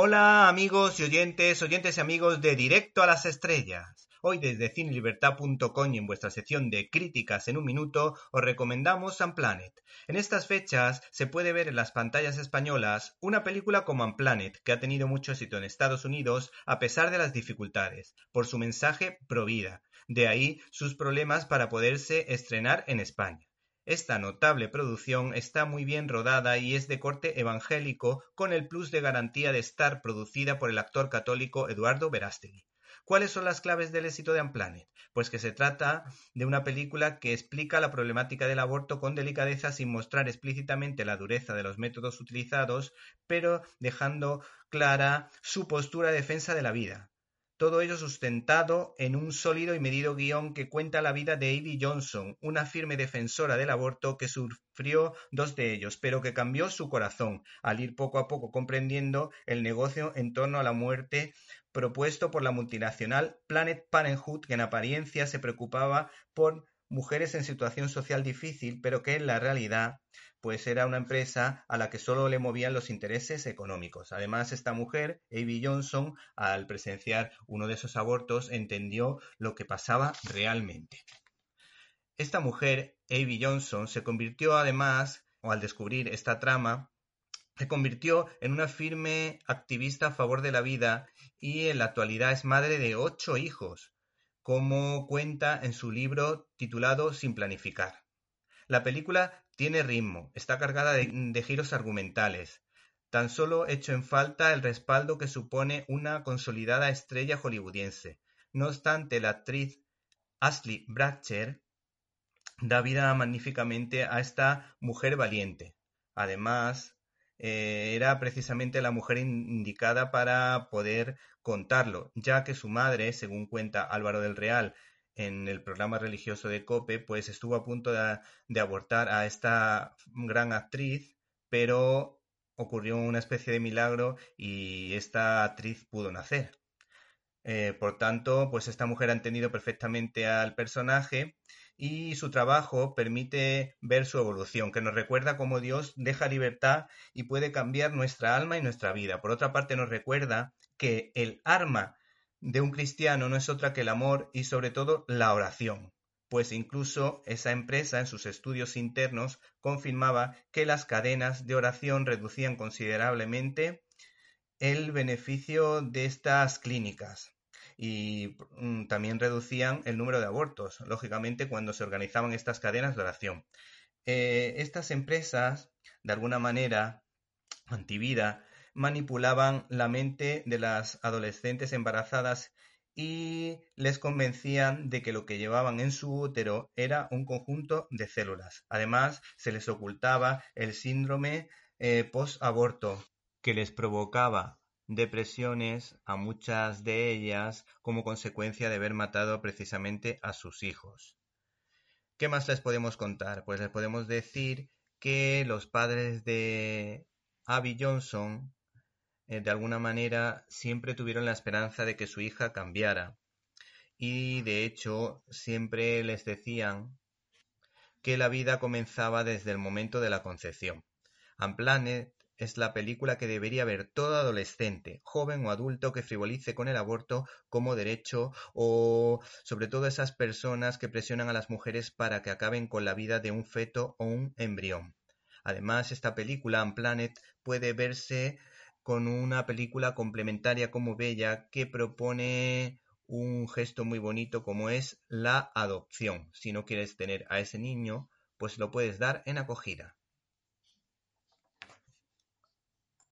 Hola amigos y oyentes, oyentes y amigos de Directo a las Estrellas. Hoy desde cinelibertad.com y en vuestra sección de críticas en un minuto os recomendamos Unplanet. En estas fechas se puede ver en las pantallas españolas una película como Unplanet que ha tenido mucho éxito en Estados Unidos a pesar de las dificultades, por su mensaje pro vida. De ahí sus problemas para poderse estrenar en España. Esta notable producción está muy bien rodada y es de corte evangélico con el plus de garantía de estar producida por el actor católico Eduardo Verástegui. ¿Cuáles son las claves del éxito de Unplanet? Pues que se trata de una película que explica la problemática del aborto con delicadeza sin mostrar explícitamente la dureza de los métodos utilizados, pero dejando clara su postura de defensa de la vida. Todo ello sustentado en un sólido y medido guion que cuenta la vida de Ivy Johnson, una firme defensora del aborto que sufrió dos de ellos, pero que cambió su corazón al ir poco a poco comprendiendo el negocio en torno a la muerte propuesto por la multinacional Planet Parenthood, que en apariencia se preocupaba por mujeres en situación social difícil, pero que en la realidad pues era una empresa a la que solo le movían los intereses económicos. Además, esta mujer, Amy Johnson, al presenciar uno de esos abortos, entendió lo que pasaba realmente. Esta mujer, Amy Johnson, se convirtió además, o al descubrir esta trama, se convirtió en una firme activista a favor de la vida y en la actualidad es madre de ocho hijos, como cuenta en su libro titulado Sin planificar. La película tiene ritmo, está cargada de, giros argumentales. Tan solo hecho en falta el respaldo que supone una consolidada estrella hollywoodiense. No obstante, la actriz Ashley Bratcher da vida magníficamente a esta mujer valiente. Además, eh, era precisamente la mujer indicada para poder contarlo, ya que su madre, según cuenta Álvaro del Real en el programa religioso de Cope, pues estuvo a punto de, abortar a esta gran actriz, pero ocurrió una especie de milagro y esta actriz pudo nacer. Eh, por tanto, pues esta mujer ha entendido perfectamente al personaje y su trabajo permite ver su evolución, que nos recuerda cómo Dios deja libertad y puede cambiar nuestra alma y nuestra vida. Por otra parte, nos recuerda que el arma de un cristiano no es otra que el amor y sobre todo la oración, pues incluso esa empresa en sus estudios internos confirmaba que las cadenas de oración reducían considerablemente el beneficio de estas clínicas y mm, también reducían el número de abortos, lógicamente cuando se organizaban estas cadenas de oración. Eh, estas empresas, de alguna manera, antivida, manipulaban la mente de las adolescentes embarazadas y les convencían de que lo que llevaban en su útero era un conjunto de células. Además, se les ocultaba el síndrome eh, post-aborto, que les provocaba depresiones a muchas de ellas como consecuencia de haber matado precisamente a sus hijos. ¿Qué más les podemos contar? Pues les podemos decir que los padres de Abby Johnson eh, de alguna manera siempre tuvieron la esperanza de que su hija cambiara. Y de hecho siempre les decían que la vida comenzaba desde el momento de la concepción. Unplanet es la película que debería ver todo adolescente, joven o adulto que frivolice con el aborto como derecho o sobre todo esas personas que presionan a las mujeres para que acaben con la vida de un feto o un embrión. Además, esta película, Unplanet, puede verse con una película complementaria como Bella que propone un gesto muy bonito como es la adopción. Si no quieres tener a ese niño, pues lo puedes dar en acogida.